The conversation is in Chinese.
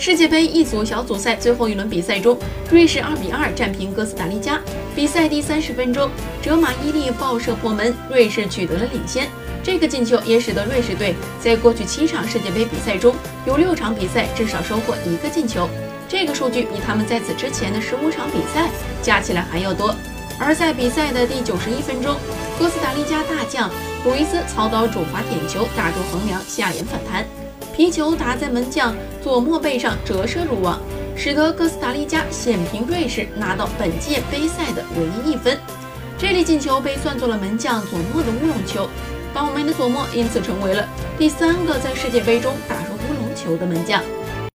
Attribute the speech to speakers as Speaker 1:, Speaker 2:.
Speaker 1: 世界杯一组小组赛最后一轮比赛中，瑞士2比2战平哥斯达黎加。比赛第三十分钟，哲马伊利爆射破门，瑞士取得了领先。这个进球也使得瑞士队在过去七场世界杯比赛中有六场比赛至少收获一个进球，这个数据比他们在此之前的十五场比赛加起来还要多。而在比赛的第九十一分钟，哥斯达黎加大将鲁伊斯操刀主罚点球打中横梁，下沿反弹。皮球打在门将佐莫背上，折射入网，使得哥斯达黎加险平瑞士，拿到本届杯赛的唯一一分。这粒进球被算作了门将佐莫的乌龙球，倒霉的佐莫因此成为了第三个在世界杯中打入乌龙球的门将。